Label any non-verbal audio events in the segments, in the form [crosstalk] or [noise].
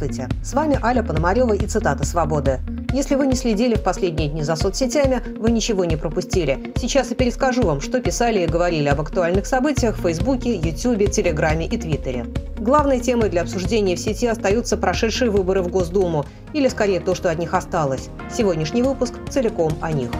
Здравствуйте! С вами Аля Пономарева и цитата «Свободы». Если вы не следили в последние дни за соцсетями, вы ничего не пропустили. Сейчас я перескажу вам, что писали и говорили об актуальных событиях в Фейсбуке, Ютубе, Телеграме и Твиттере. Главной темой для обсуждения в сети остаются прошедшие выборы в Госдуму, или скорее то, что от них осталось. Сегодняшний выпуск целиком о них.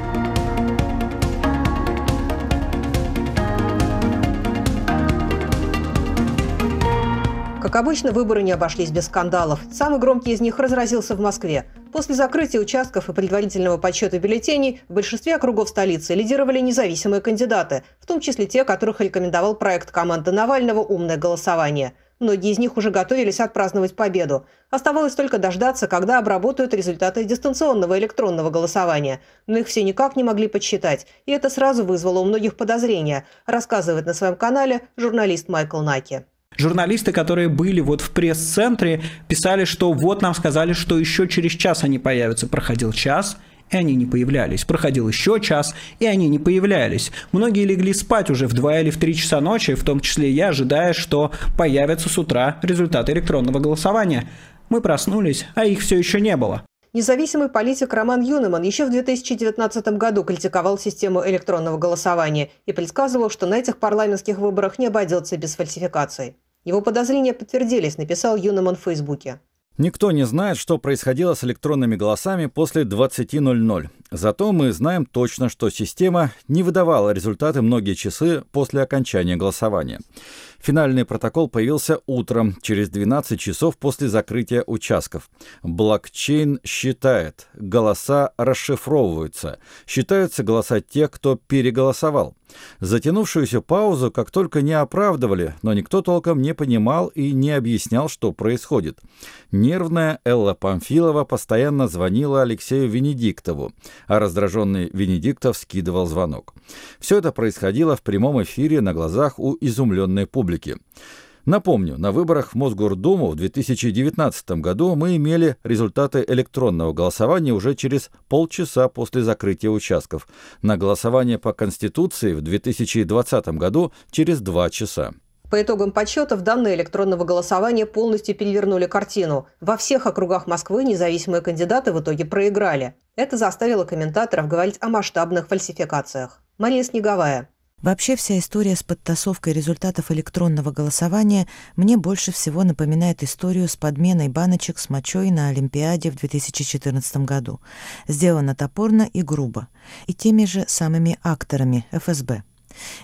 Как обычно, выборы не обошлись без скандалов. Самый громкий из них разразился в Москве. После закрытия участков и предварительного подсчета бюллетеней в большинстве округов столицы лидировали независимые кандидаты, в том числе те, которых рекомендовал проект команды Навального «Умное голосование». Многие из них уже готовились отпраздновать победу. Оставалось только дождаться, когда обработают результаты дистанционного электронного голосования. Но их все никак не могли подсчитать, и это сразу вызвало у многих подозрения, рассказывает на своем канале журналист Майкл Наки. Журналисты, которые были вот в пресс-центре, писали, что вот нам сказали, что еще через час они появятся. Проходил час, и они не появлялись. Проходил еще час, и они не появлялись. Многие легли спать уже в 2 или в 3 часа ночи, в том числе я, ожидая, что появятся с утра результаты электронного голосования. Мы проснулись, а их все еще не было. Независимый политик Роман Юнеман еще в 2019 году критиковал систему электронного голосования и предсказывал, что на этих парламентских выборах не обойдется без фальсификаций. Его подозрения подтвердились, написал Юнеман в Фейсбуке. Никто не знает, что происходило с электронными голосами после 20.00. Зато мы знаем точно, что система не выдавала результаты многие часы после окончания голосования. Финальный протокол появился утром, через 12 часов после закрытия участков. Блокчейн считает, голоса расшифровываются. Считаются голоса тех, кто переголосовал. Затянувшуюся паузу как только не оправдывали, но никто толком не понимал и не объяснял, что происходит. Нервная Элла Памфилова постоянно звонила Алексею Венедиктову, а раздраженный Венедиктов скидывал звонок. Все это происходило в прямом эфире на глазах у изумленной публики. Напомню, на выборах в Мосгордуму в 2019 году мы имели результаты электронного голосования уже через полчаса после закрытия участков. На голосование по Конституции в 2020 году через два часа. По итогам подсчетов данные электронного голосования полностью перевернули картину. Во всех округах Москвы независимые кандидаты в итоге проиграли. Это заставило комментаторов говорить о масштабных фальсификациях. Мария Снеговая. Вообще вся история с подтасовкой результатов электронного голосования мне больше всего напоминает историю с подменой баночек с мочой на Олимпиаде в 2014 году. Сделано топорно и грубо. И теми же самыми акторами ФСБ.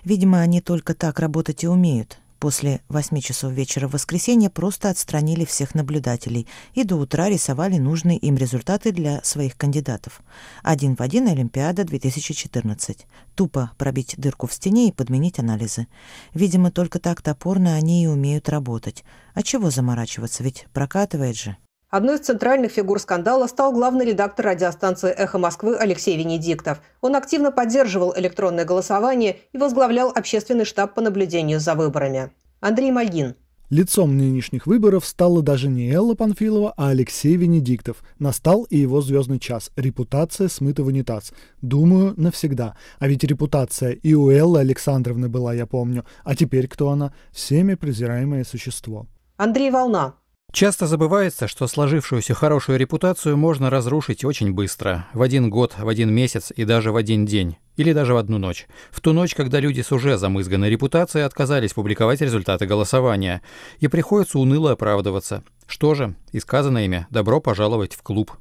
Видимо, они только так работать и умеют. После восьми часов вечера в воскресенье просто отстранили всех наблюдателей и до утра рисовали нужные им результаты для своих кандидатов. Один в один Олимпиада 2014. Тупо пробить дырку в стене и подменить анализы. Видимо, только так топорно они и умеют работать. А чего заморачиваться, ведь прокатывает же. Одной из центральных фигур скандала стал главный редактор радиостанции «Эхо Москвы» Алексей Венедиктов. Он активно поддерживал электронное голосование и возглавлял общественный штаб по наблюдению за выборами. Андрей Мальгин. Лицом нынешних выборов стала даже не Элла Панфилова, а Алексей Венедиктов. Настал и его звездный час. Репутация смыта в унитаз. Думаю, навсегда. А ведь репутация и у Эллы Александровны была, я помню. А теперь кто она? Всеми презираемое существо. Андрей Волна. Часто забывается, что сложившуюся хорошую репутацию можно разрушить очень быстро, в один год, в один месяц и даже в один день, или даже в одну ночь. В ту ночь, когда люди с уже замызганной репутацией отказались публиковать результаты голосования, и приходится уныло оправдываться. Что же, и сказано ими «добро пожаловать в клуб».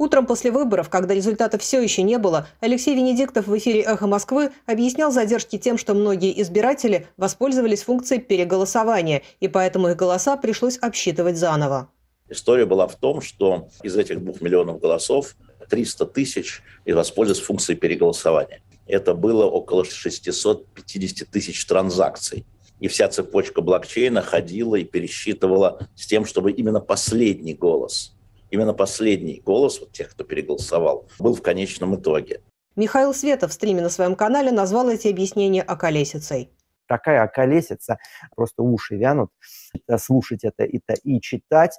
Утром после выборов, когда результатов все еще не было, Алексей Венедиктов в эфире «Эхо Москвы» объяснял задержки тем, что многие избиратели воспользовались функцией переголосования, и поэтому их голоса пришлось обсчитывать заново. История была в том, что из этих двух миллионов голосов 300 тысяч и воспользовались функцией переголосования. Это было около 650 тысяч транзакций. И вся цепочка блокчейна ходила и пересчитывала с тем, чтобы именно последний голос именно последний голос вот тех, кто переголосовал, был в конечном итоге. Михаил Светов в стриме на своем канале назвал эти объяснения околесицей. Такая околесица, просто уши вянут, слушать это и, и читать.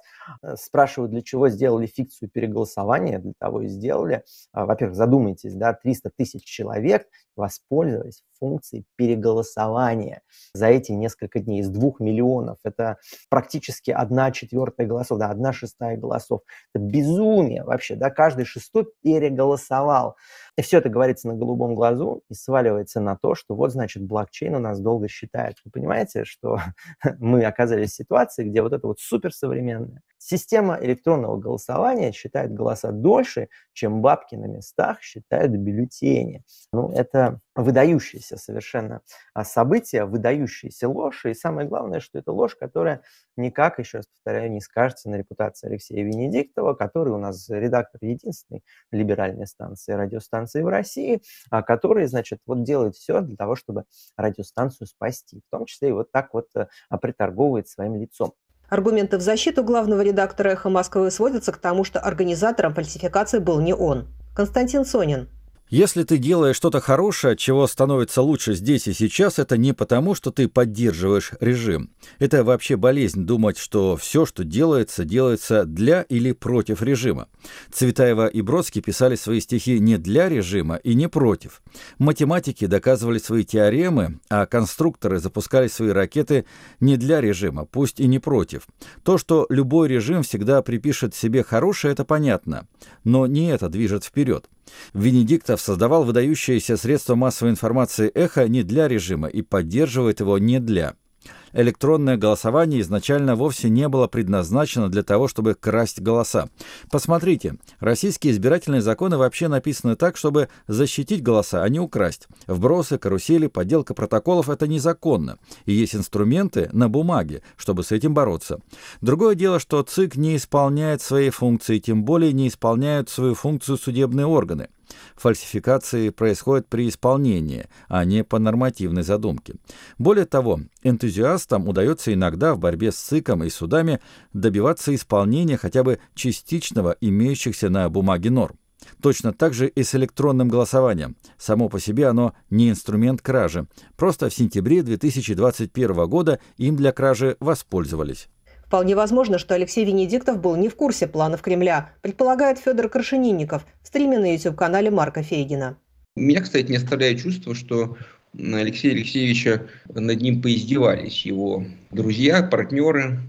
Спрашивают, для чего сделали фикцию переголосования, для того и сделали. А, во-первых, задумайтесь, да, 300 тысяч человек, воспользовались функцией переголосования за эти несколько дней из двух миллионов. Это практически одна четвертая голосов, да, одна шестая голосов. Это безумие вообще, да, каждый шестой переголосовал. И все это говорится на голубом глазу и сваливается на то, что вот, значит, блокчейн у нас долго считает. Вы понимаете, что [laughs] мы оказались ситуации, где вот это вот суперсовременная система электронного голосования считает голоса дольше, чем бабки на местах считают бюллетени. Ну, это выдающееся совершенно а, событие, выдающаяся ложь. И самое главное, что это ложь, которая никак, еще раз повторяю, не скажется на репутации Алексея Венедиктова, который у нас редактор единственной либеральной станции, радиостанции в России, а, который, значит, вот делает все для того, чтобы радиостанцию спасти, в том числе и вот так вот а, приторговывает своим лицом. Аргументы в защиту главного редактора «Эхо Москвы» сводятся к тому, что организатором фальсификации был не он. Константин Сонин, если ты делаешь что-то хорошее, чего становится лучше здесь и сейчас, это не потому, что ты поддерживаешь режим. Это вообще болезнь думать, что все, что делается, делается для или против режима. Цветаева и Бродский писали свои стихи не для режима и не против. Математики доказывали свои теоремы, а конструкторы запускали свои ракеты не для режима, пусть и не против. То, что любой режим всегда припишет себе хорошее, это понятно. Но не это движет вперед. Венедиктов создавал выдающееся средство массовой информации «Эхо» не для режима и поддерживает его не для электронное голосование изначально вовсе не было предназначено для того, чтобы красть голоса. Посмотрите, российские избирательные законы вообще написаны так, чтобы защитить голоса, а не украсть. Вбросы, карусели, подделка протоколов – это незаконно. И есть инструменты на бумаге, чтобы с этим бороться. Другое дело, что ЦИК не исполняет свои функции, тем более не исполняют свою функцию судебные органы. Фальсификации происходят при исполнении, а не по нормативной задумке. Более того, энтузиастам удается иногда в борьбе с ЦИКом и судами добиваться исполнения хотя бы частичного имеющихся на бумаге норм. Точно так же и с электронным голосованием. Само по себе оно не инструмент кражи. Просто в сентябре 2021 года им для кражи воспользовались. Вполне возможно, что Алексей Венедиктов был не в курсе планов Кремля, предполагает Федор Крашенинников в стриме на YouTube-канале Марка Фейгина. Меня, кстати, не оставляет чувство, что Алексея Алексеевича над ним поиздевались его друзья, партнеры,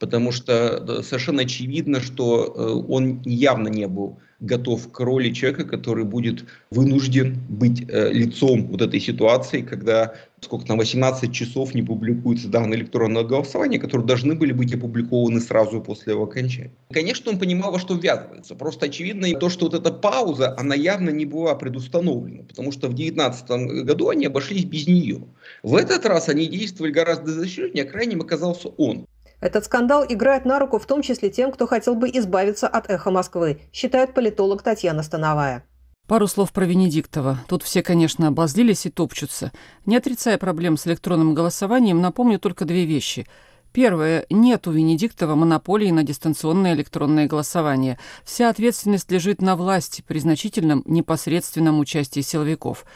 потому что совершенно очевидно, что э, он явно не был готов к роли человека, который будет вынужден быть э, лицом вот этой ситуации, когда сколько там 18 часов не публикуются данные электронного голосования, которые должны были быть опубликованы сразу после его окончания. Конечно, он понимал, во что ввязывается. Просто очевидно то, что вот эта пауза, она явно не была предустановлена, потому что в 2019 году они обошлись без нее. В этот раз они действовали гораздо защищеннее, а крайним оказался он. Этот скандал играет на руку в том числе тем, кто хотел бы избавиться от эхо Москвы, считает политолог Татьяна Становая. Пару слов про Венедиктова. Тут все, конечно, обозлились и топчутся. Не отрицая проблем с электронным голосованием, напомню только две вещи. Первое. Нет у Венедиктова монополии на дистанционное электронное голосование. Вся ответственность лежит на власти при значительном непосредственном участии силовиков.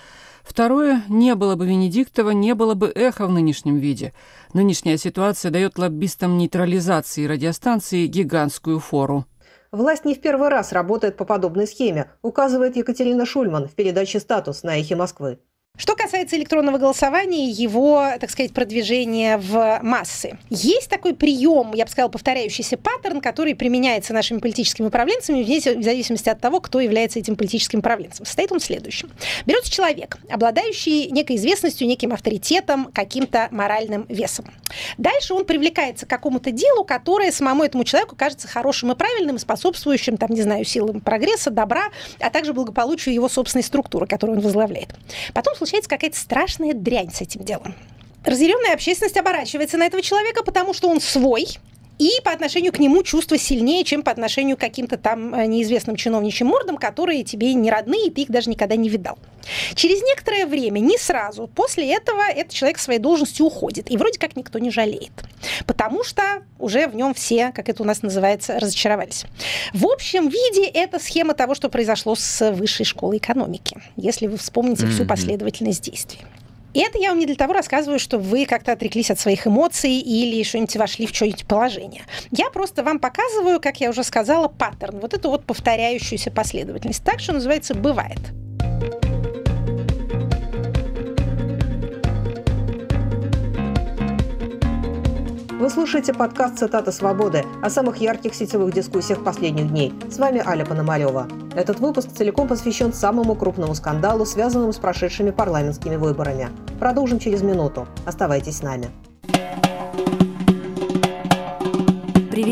Второе, не было бы Венедиктова, не было бы эхо в нынешнем виде. Нынешняя ситуация дает лоббистам нейтрализации радиостанции гигантскую фору. Власть не в первый раз работает по подобной схеме, указывает Екатерина Шульман в передаче «Статус» на «Эхе Москвы». Что касается электронного голосования, его, так сказать, продвижения в массы. Есть такой прием, я бы сказала, повторяющийся паттерн, который применяется нашими политическими управленцами в зависимости от того, кто является этим политическим управленцем. Состоит он в следующем. Берется человек, обладающий некой известностью, неким авторитетом, каким-то моральным весом. Дальше он привлекается к какому-то делу, которое самому этому человеку кажется хорошим и правильным, и способствующим, там, не знаю, силам прогресса, добра, а также благополучию его собственной структуры, которую он возглавляет. Потом случается какая-то страшная дрянь с этим делом. Разъяренная общественность оборачивается на этого человека, потому что он свой, и по отношению к нему чувства сильнее, чем по отношению к каким-то там э, неизвестным чиновничьим мордам, которые тебе не родные, и ты их даже никогда не видал. Через некоторое время, не сразу, после этого этот человек своей должности уходит. И вроде как никто не жалеет. Потому что уже в нем все, как это у нас называется, разочаровались. В общем виде это схема того, что произошло с высшей школой экономики, если вы вспомните mm-hmm. всю последовательность действий. И это я вам не для того рассказываю, что вы как-то отреклись от своих эмоций или что-нибудь вошли в что-нибудь положение. Я просто вам показываю, как я уже сказала, паттерн, вот эту вот повторяющуюся последовательность. Так что называется «бывает». Вы слушаете подкаст «Цитата свободы» о самых ярких сетевых дискуссиях последних дней. С вами Аля Пономарева. Этот выпуск целиком посвящен самому крупному скандалу, связанному с прошедшими парламентскими выборами. Продолжим через минуту. Оставайтесь с нами.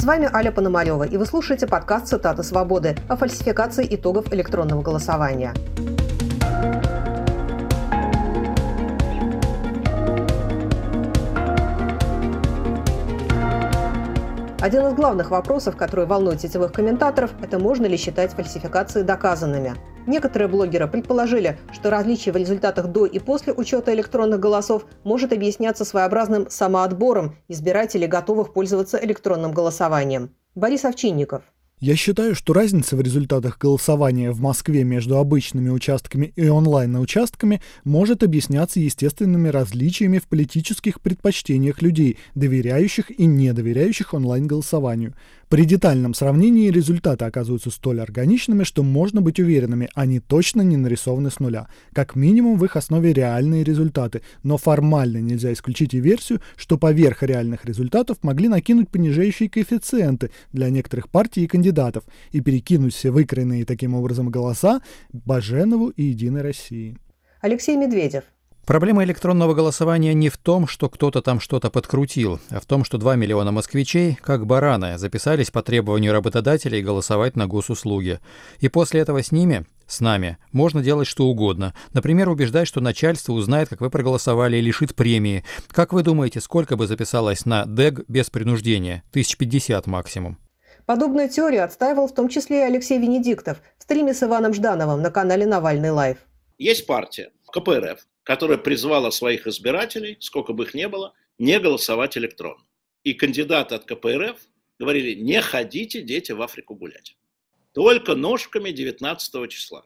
С вами Аля Пономарева, и вы слушаете подкаст «Цитаты свободы» о фальсификации итогов электронного голосования. Один из главных вопросов, который волнует сетевых комментаторов, это можно ли считать фальсификации доказанными. Некоторые блогеры предположили, что различие в результатах до и после учета электронных голосов может объясняться своеобразным самоотбором избирателей, готовых пользоваться электронным голосованием. Борис Овчинников – я считаю, что разница в результатах голосования в Москве между обычными участками и онлайн-участками может объясняться естественными различиями в политических предпочтениях людей, доверяющих и недоверяющих онлайн-голосованию. При детальном сравнении результаты оказываются столь органичными, что можно быть уверенными, они точно не нарисованы с нуля. Как минимум в их основе реальные результаты, но формально нельзя исключить и версию, что поверх реальных результатов могли накинуть понижающие коэффициенты для некоторых партий и кандидатов и перекинуть все выкроенные таким образом голоса Баженову и Единой России. Алексей Медведев, Проблема электронного голосования не в том, что кто-то там что-то подкрутил, а в том, что 2 миллиона москвичей, как бараны, записались по требованию работодателей голосовать на госуслуги. И после этого с ними, с нами, можно делать что угодно. Например, убеждать, что начальство узнает, как вы проголосовали и лишит премии. Как вы думаете, сколько бы записалось на ДЭГ без принуждения? 1050 максимум. Подобную теорию отстаивал в том числе и Алексей Венедиктов в стриме с Иваном Ждановым на канале «Навальный Live». Есть партия КПРФ, которая призвала своих избирателей, сколько бы их ни было, не голосовать электронно. И кандидаты от КПРФ говорили, не ходите, дети, в Африку гулять. Только ножками 19 числа.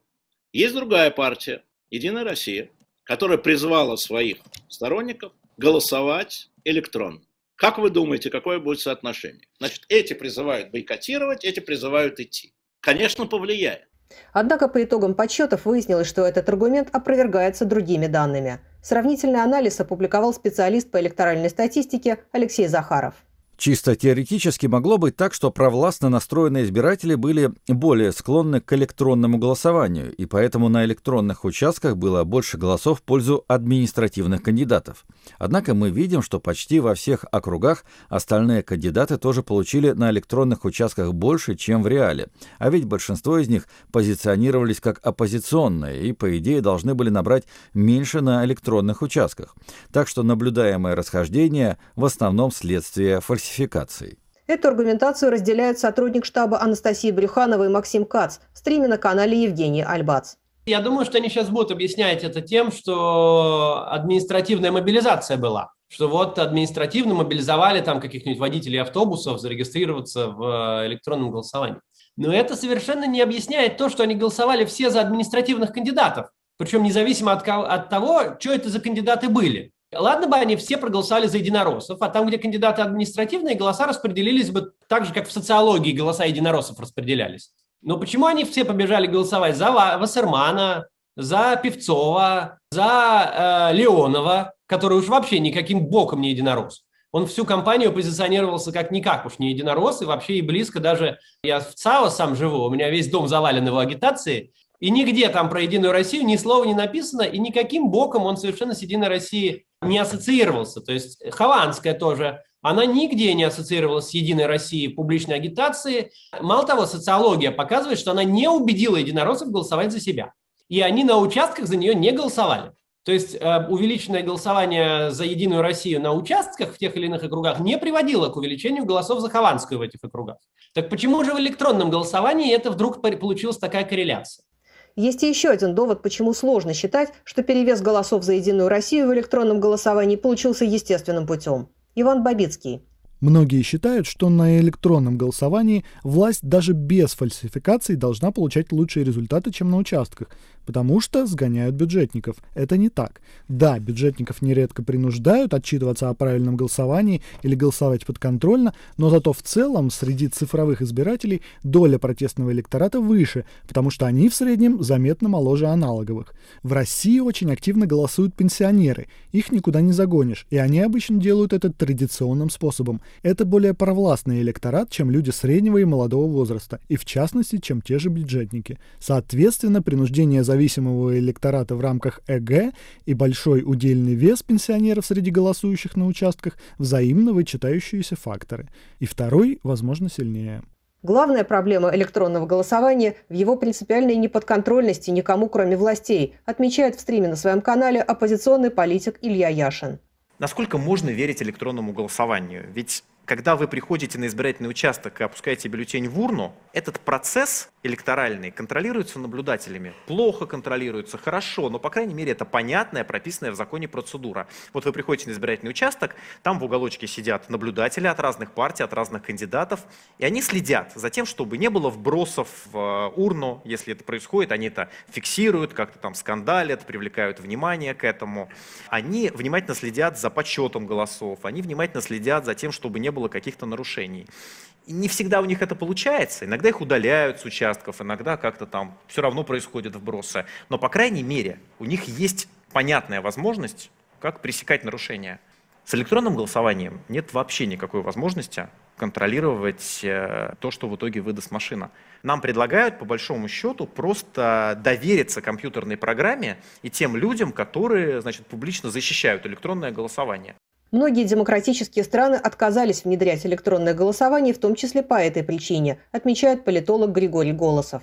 Есть другая партия, Единая Россия, которая призвала своих сторонников голосовать электронно. Как вы думаете, какое будет соотношение? Значит, эти призывают бойкотировать, эти призывают идти. Конечно, повлияет. Однако по итогам подсчетов выяснилось, что этот аргумент опровергается другими данными. Сравнительный анализ опубликовал специалист по электоральной статистике Алексей Захаров. Чисто теоретически могло быть так, что провластно настроенные избиратели были более склонны к электронному голосованию, и поэтому на электронных участках было больше голосов в пользу административных кандидатов. Однако мы видим, что почти во всех округах остальные кандидаты тоже получили на электронных участках больше, чем в реале. А ведь большинство из них позиционировались как оппозиционные и, по идее, должны были набрать меньше на электронных участках. Так что наблюдаемое расхождение в основном следствие фальсификации фальсификаций. Эту аргументацию разделяют сотрудник штаба Анастасии Брюханова и Максим Кац в стриме на канале Евгений Альбац. Я думаю, что они сейчас будут объяснять это тем, что административная мобилизация была. Что вот административно мобилизовали там каких-нибудь водителей автобусов зарегистрироваться в электронном голосовании. Но это совершенно не объясняет то, что они голосовали все за административных кандидатов. Причем независимо от, от того, что это за кандидаты были. Ладно бы они все проголосовали за единороссов, а там, где кандидаты административные, голоса распределились бы так же, как в социологии голоса единороссов распределялись. Но почему они все побежали голосовать за Вассермана, за Певцова, за э, Леонова, который уж вообще никаким боком не единорос? Он всю кампанию позиционировался как никак уж не единорос, и вообще и близко даже... Я в ЦАО сам живу, у меня весь дом завален его агитацией, и нигде там про Единую Россию ни слова не написано, и никаким боком он совершенно с Единой Россией не ассоциировался. То есть Хованская тоже, она нигде не ассоциировалась с Единой Россией в публичной агитации. Мало того, социология показывает, что она не убедила единороссов голосовать за себя. И они на участках за нее не голосовали. То есть э, увеличенное голосование за Единую Россию на участках в тех или иных округах не приводило к увеличению голосов за Хованскую в этих округах. Так почему же в электронном голосовании это вдруг получилась такая корреляция? Есть и еще один довод, почему сложно считать, что перевес голосов за «Единую Россию» в электронном голосовании получился естественным путем. Иван Бабицкий. Многие считают, что на электронном голосовании власть даже без фальсификаций должна получать лучшие результаты, чем на участках, потому что сгоняют бюджетников. Это не так. Да, бюджетников нередко принуждают отчитываться о правильном голосовании или голосовать подконтрольно, но зато в целом среди цифровых избирателей доля протестного электората выше, потому что они в среднем заметно моложе аналоговых. В России очень активно голосуют пенсионеры, их никуда не загонишь, и они обычно делают это традиционным способом. Это более провластный электорат, чем люди среднего и молодого возраста, и в частности, чем те же бюджетники. Соответственно, принуждение за зависимого электората в рамках ЭГ и большой удельный вес пенсионеров среди голосующих на участках – взаимно вычитающиеся факторы. И второй, возможно, сильнее. Главная проблема электронного голосования в его принципиальной неподконтрольности никому, кроме властей, отмечает в стриме на своем канале оппозиционный политик Илья Яшин. Насколько можно верить электронному голосованию? Ведь когда вы приходите на избирательный участок и опускаете бюллетень в урну, этот процесс электоральный контролируется наблюдателями. Плохо контролируется, хорошо, но, по крайней мере, это понятная, прописанная в законе процедура. Вот вы приходите на избирательный участок, там в уголочке сидят наблюдатели от разных партий, от разных кандидатов, и они следят за тем, чтобы не было вбросов в э, урну. Если это происходит, они это фиксируют, как-то там скандалят, привлекают внимание к этому. Они внимательно следят за подсчетом голосов, они внимательно следят за тем, чтобы не было каких-то нарушений. И не всегда у них это получается. Иногда их удаляют с участков, иногда как-то там все равно происходят вбросы. Но, по крайней мере, у них есть понятная возможность, как пресекать нарушения. С электронным голосованием нет вообще никакой возможности контролировать э, то, что в итоге выдаст машина. Нам предлагают, по большому счету, просто довериться компьютерной программе и тем людям, которые значит, публично защищают электронное голосование. Многие демократические страны отказались внедрять электронное голосование, в том числе по этой причине, отмечает политолог Григорий Голосов.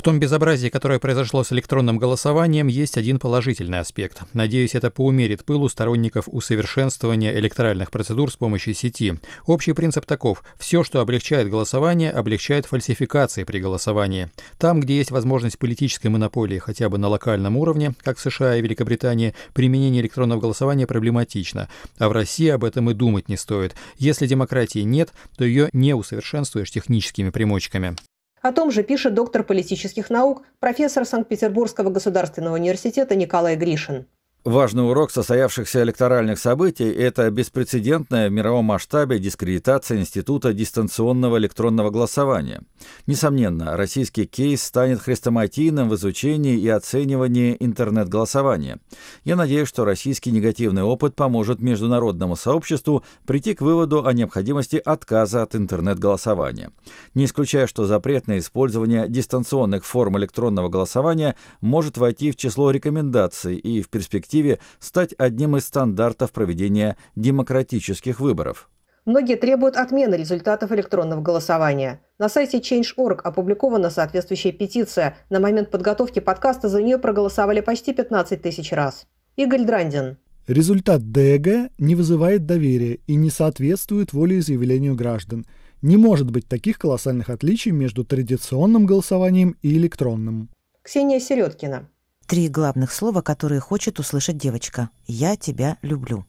В том безобразии, которое произошло с электронным голосованием, есть один положительный аспект. Надеюсь, это поумерит пылу сторонников усовершенствования электоральных процедур с помощью сети. Общий принцип таков. Все, что облегчает голосование, облегчает фальсификации при голосовании. Там, где есть возможность политической монополии хотя бы на локальном уровне, как в США и Великобритании, применение электронного голосования проблематично. А в России об этом и думать не стоит. Если демократии нет, то ее не усовершенствуешь техническими примочками. О том же пишет доктор политических наук, профессор Санкт-Петербургского государственного университета Николай Гришин. Важный урок состоявшихся электоральных событий – это беспрецедентная в мировом масштабе дискредитация института дистанционного электронного голосования. Несомненно, российский кейс станет хрестоматийным в изучении и оценивании интернет-голосования. Я надеюсь, что российский негативный опыт поможет международному сообществу прийти к выводу о необходимости отказа от интернет-голосования. Не исключая, что запрет на использование дистанционных форм электронного голосования может войти в число рекомендаций и в перспективе перспективе стать одним из стандартов проведения демократических выборов. Многие требуют отмены результатов электронного голосования. На сайте Change.org опубликована соответствующая петиция. На момент подготовки подкаста за нее проголосовали почти 15 тысяч раз. Игорь Драндин. Результат ДЭГ не вызывает доверия и не соответствует волеизъявлению граждан. Не может быть таких колоссальных отличий между традиционным голосованием и электронным. Ксения Середкина. Три главных слова, которые хочет услышать девочка. «Я тебя люблю».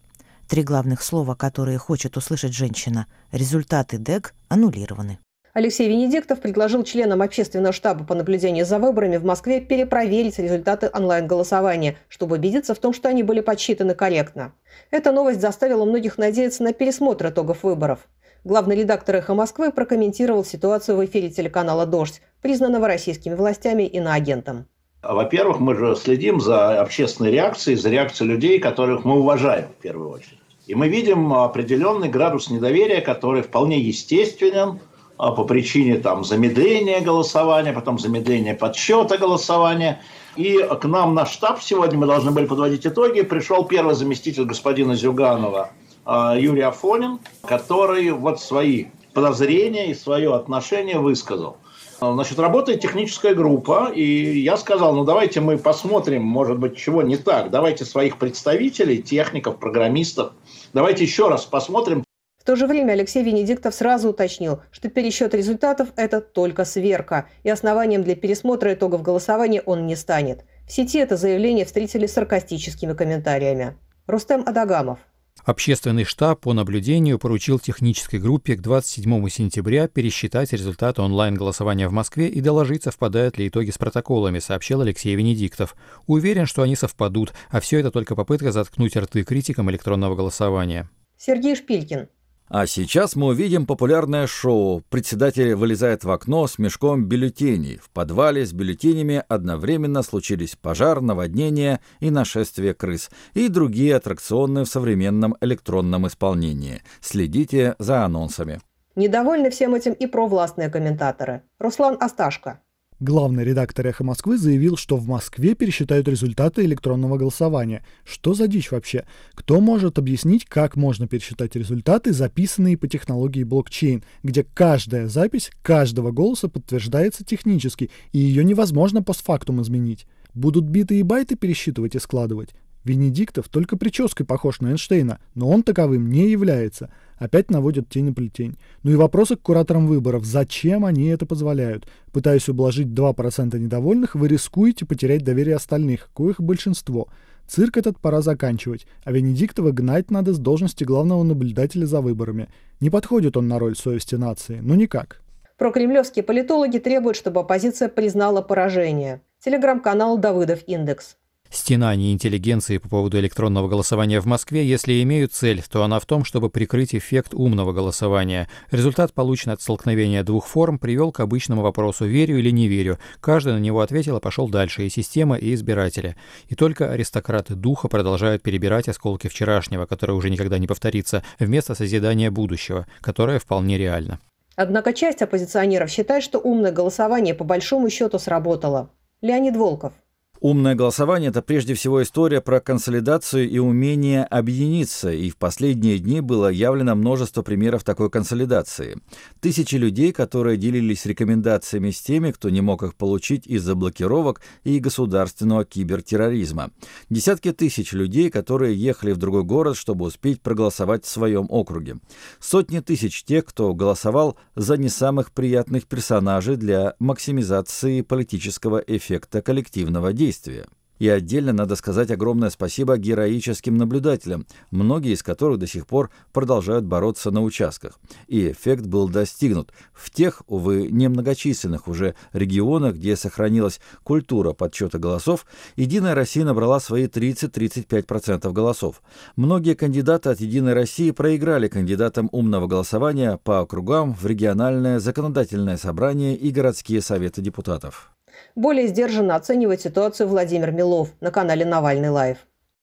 Три главных слова, которые хочет услышать женщина. Результаты ДЭГ аннулированы. Алексей Венедиктов предложил членам общественного штаба по наблюдению за выборами в Москве перепроверить результаты онлайн-голосования, чтобы убедиться в том, что они были подсчитаны корректно. Эта новость заставила многих надеяться на пересмотр итогов выборов. Главный редактор «Эхо Москвы» прокомментировал ситуацию в эфире телеканала «Дождь», признанного российскими властями иноагентом. Во-первых, мы же следим за общественной реакцией, за реакцией людей, которых мы уважаем в первую очередь. И мы видим определенный градус недоверия, который вполне естественен а, по причине там, замедления голосования, потом замедления подсчета голосования. И к нам на штаб сегодня, мы должны были подводить итоги, пришел первый заместитель господина Зюганова а, Юрий Афонин, который вот свои подозрения и свое отношение высказал. Значит, работает техническая группа, и я сказал, ну давайте мы посмотрим, может быть, чего не так. Давайте своих представителей, техников, программистов, давайте еще раз посмотрим. В то же время Алексей Венедиктов сразу уточнил, что пересчет результатов – это только сверка, и основанием для пересмотра итогов голосования он не станет. В сети это заявление встретили саркастическими комментариями. Рустем Адагамов. Общественный штаб по наблюдению поручил технической группе к 27 сентября пересчитать результаты онлайн-голосования в Москве и доложить, совпадают ли итоги с протоколами, сообщил Алексей Венедиктов. Уверен, что они совпадут, а все это только попытка заткнуть рты критикам электронного голосования. Сергей Шпилькин. А сейчас мы увидим популярное шоу. Председатель вылезает в окно с мешком бюллетеней. В подвале с бюллетенями одновременно случились пожар, наводнение и нашествие крыс. И другие аттракционы в современном электронном исполнении. Следите за анонсами. Недовольны всем этим и провластные комментаторы. Руслан Асташко. Главный редактор «Эхо Москвы» заявил, что в Москве пересчитают результаты электронного голосования. Что за дичь вообще? Кто может объяснить, как можно пересчитать результаты, записанные по технологии блокчейн, где каждая запись каждого голоса подтверждается технически, и ее невозможно постфактум изменить? Будут биты и байты пересчитывать и складывать? Венедиктов только прической похож на Эйнштейна, но он таковым не является. Опять наводят тень на плетень. Ну и вопросы к кураторам выборов. Зачем они это позволяют? Пытаясь ублажить 2% недовольных, вы рискуете потерять доверие остальных, коих большинство. Цирк этот пора заканчивать, а Венедиктова гнать надо с должности главного наблюдателя за выборами. Не подходит он на роль совести нации, ну никак. Прокремлевские политологи требуют, чтобы оппозиция признала поражение. Телеграм-канал «Давыдов Индекс». Стенания интеллигенции по поводу электронного голосования в Москве, если имеют цель, то она в том, чтобы прикрыть эффект умного голосования. Результат, полученный от столкновения двух форм, привел к обычному вопросу «верю или не верю?». Каждый на него ответил, а пошел дальше и система, и избиратели. И только аристократы духа продолжают перебирать осколки вчерашнего, которое уже никогда не повторится, вместо созидания будущего, которое вполне реально. Однако часть оппозиционеров считает, что умное голосование по большому счету сработало. Леонид Волков. Умное голосование – это прежде всего история про консолидацию и умение объединиться, и в последние дни было явлено множество примеров такой консолидации. Тысячи людей, которые делились рекомендациями с теми, кто не мог их получить из-за блокировок и государственного кибертерроризма. Десятки тысяч людей, которые ехали в другой город, чтобы успеть проголосовать в своем округе. Сотни тысяч тех, кто голосовал за не самых приятных персонажей для максимизации политического эффекта коллективного действия действия. И отдельно надо сказать огромное спасибо героическим наблюдателям, многие из которых до сих пор продолжают бороться на участках. И эффект был достигнут в тех, увы, немногочисленных уже регионах, где сохранилась культура подсчета голосов, Единая Россия набрала свои 30-35% голосов. Многие кандидаты от Единой России проиграли кандидатам умного голосования по округам в региональное законодательное собрание и городские советы депутатов. Более сдержанно оценивает ситуацию Владимир Милов на канале «Навальный Live».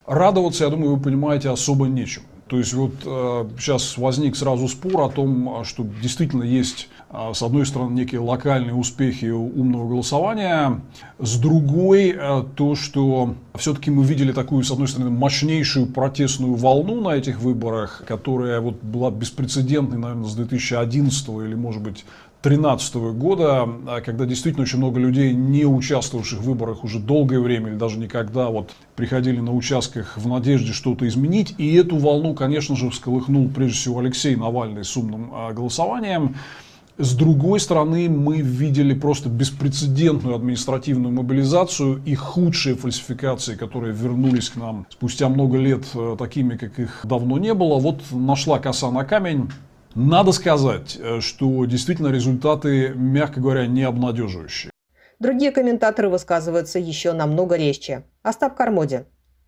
Радоваться, я думаю, вы понимаете, особо нечем. То есть вот э, сейчас возник сразу спор о том, что действительно есть, э, с одной стороны, некие локальные успехи умного голосования, с другой э, то, что все-таки мы видели такую, с одной стороны, мощнейшую протестную волну на этих выборах, которая вот была беспрецедентной, наверное, с 2011 или, может быть, 2013 года, а, когда действительно очень много людей, не участвовавших в выборах уже долгое время или даже никогда, вот приходили на участках в надежде что-то изменить. И эту волну, конечно же, всколыхнул прежде всего Алексей Навальный с умным а, голосованием. С другой стороны, мы видели просто беспрецедентную административную мобилизацию и худшие фальсификации, которые вернулись к нам спустя много лет э, такими, как их давно не было. Вот нашла коса на камень. Надо сказать, э, что действительно результаты, мягко говоря, не обнадеживающие. Другие комментаторы высказываются еще намного резче. Остап Кармоди.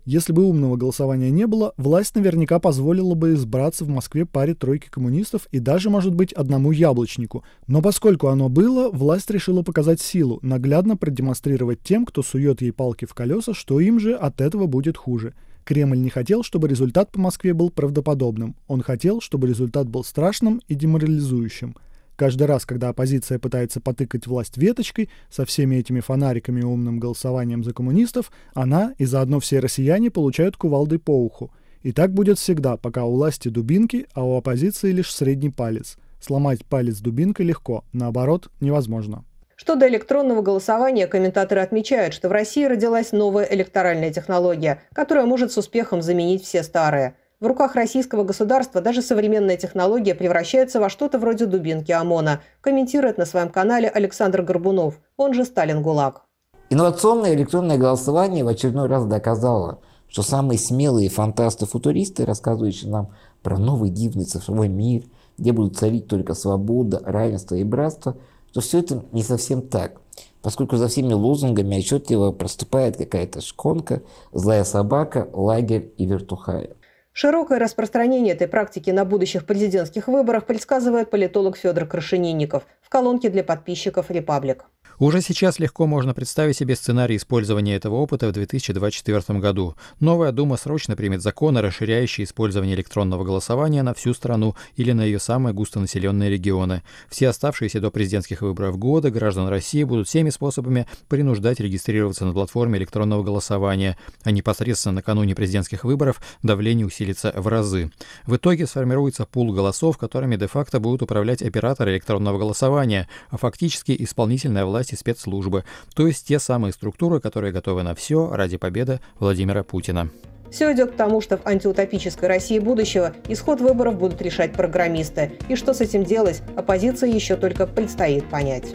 Если бы умного голосования не было, власть наверняка позволила бы избраться в Москве паре тройки коммунистов и даже, может быть, одному яблочнику. Но поскольку оно было, власть решила показать силу, наглядно продемонстрировать тем, кто сует ей палки в колеса, что им же от этого будет хуже. Кремль не хотел, чтобы результат по Москве был правдоподобным. Он хотел, чтобы результат был страшным и деморализующим. Каждый раз, когда оппозиция пытается потыкать власть веточкой со всеми этими фонариками и умным голосованием за коммунистов, она и заодно все россияне получают кувалдой по уху. И так будет всегда, пока у власти дубинки, а у оппозиции лишь средний палец. Сломать палец дубинкой легко, наоборот, невозможно. Что до электронного голосования, комментаторы отмечают, что в России родилась новая электоральная технология, которая может с успехом заменить все старые. В руках российского государства даже современная технология превращается во что-то вроде дубинки ОМОНа, комментирует на своем канале Александр Горбунов, он же Сталин ГУЛАГ. Инновационное электронное голосование в очередной раз доказало, что самые смелые фантасты-футуристы, рассказывающие нам про новый дивный цифровой мир, где будут царить только свобода, равенство и братство, что все это не совсем так, поскольку за всеми лозунгами отчетливо проступает какая-то шконка, злая собака, лагерь и вертухая. Широкое распространение этой практики на будущих президентских выборах предсказывает политолог Федор Крашенинников в колонке для подписчиков «Репаблик». Уже сейчас легко можно представить себе сценарий использования этого опыта в 2024 году. Новая Дума срочно примет законы, расширяющие использование электронного голосования на всю страну или на ее самые густонаселенные регионы. Все оставшиеся до президентских выборов года граждан России будут всеми способами принуждать регистрироваться на платформе электронного голосования, а непосредственно накануне президентских выборов давление усилится в разы. В итоге сформируется пул голосов, которыми де-факто будут управлять операторы электронного голосования, а фактически исполнительная власть власти спецслужбы, то есть те самые структуры, которые готовы на все ради победы Владимира Путина. Все идет к тому, что в антиутопической России будущего исход выборов будут решать программисты. И что с этим делать, оппозиции еще только предстоит понять.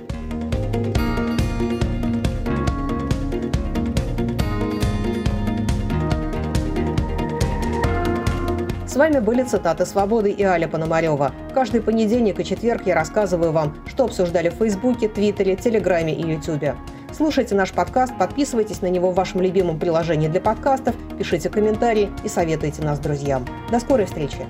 С вами были цитаты «Свободы» и Аля Пономарева. Каждый понедельник и четверг я рассказываю вам, что обсуждали в Фейсбуке, Твиттере, Телеграме и Ютубе. Слушайте наш подкаст, подписывайтесь на него в вашем любимом приложении для подкастов, пишите комментарии и советуйте нас друзьям. До скорой встречи!